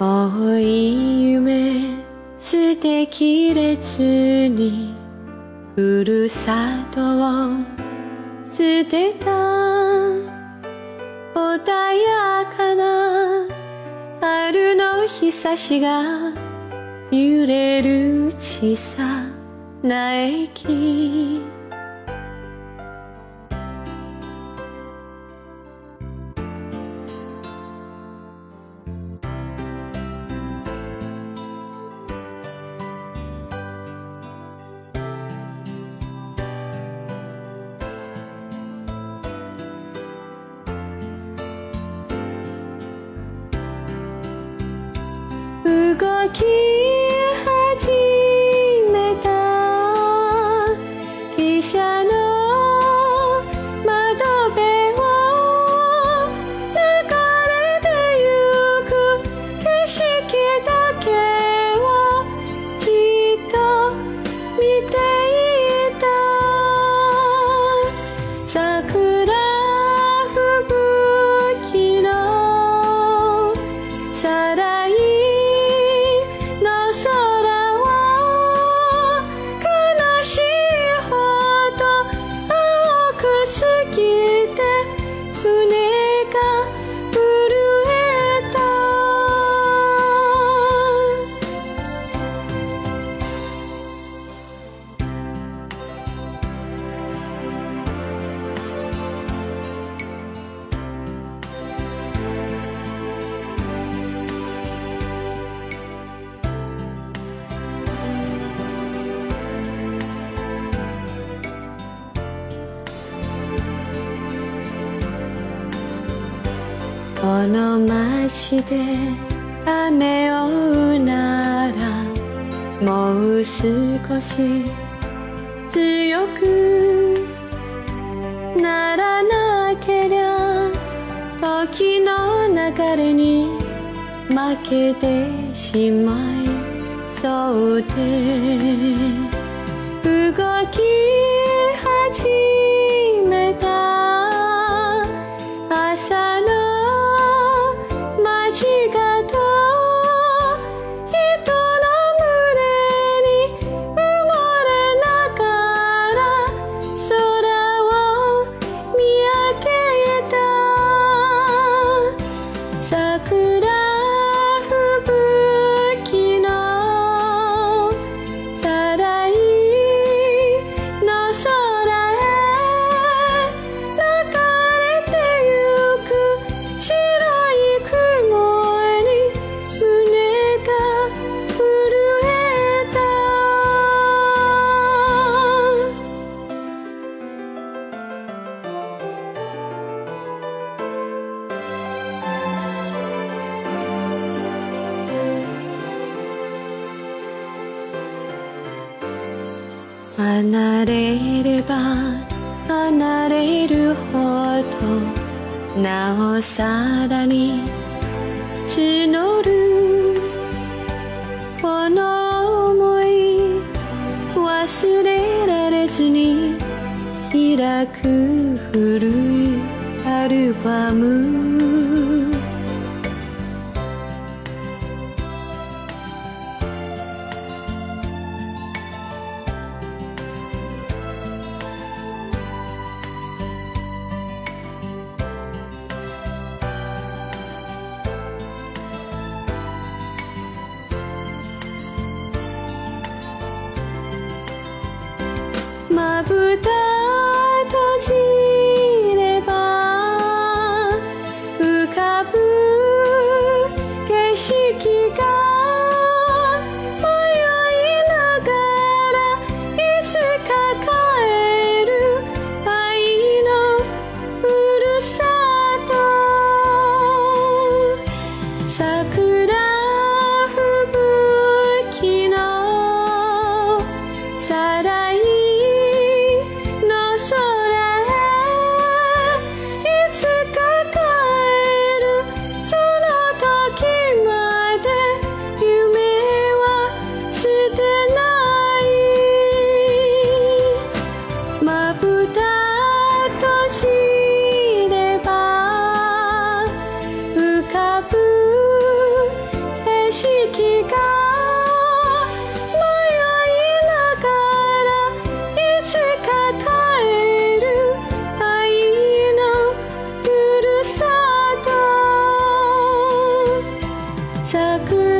青い夢捨てきれずにふるさとを捨てた。穏やかな春の日差しが揺れる小さな駅。動この街で雨を追うならもう少し強くならなけりゃ時の流れに負けてしまいそうで動き始め離れれば離れるほどなおさらに募るこの想い忘れられずに開く古いアルバム。まぶた閉じ จาก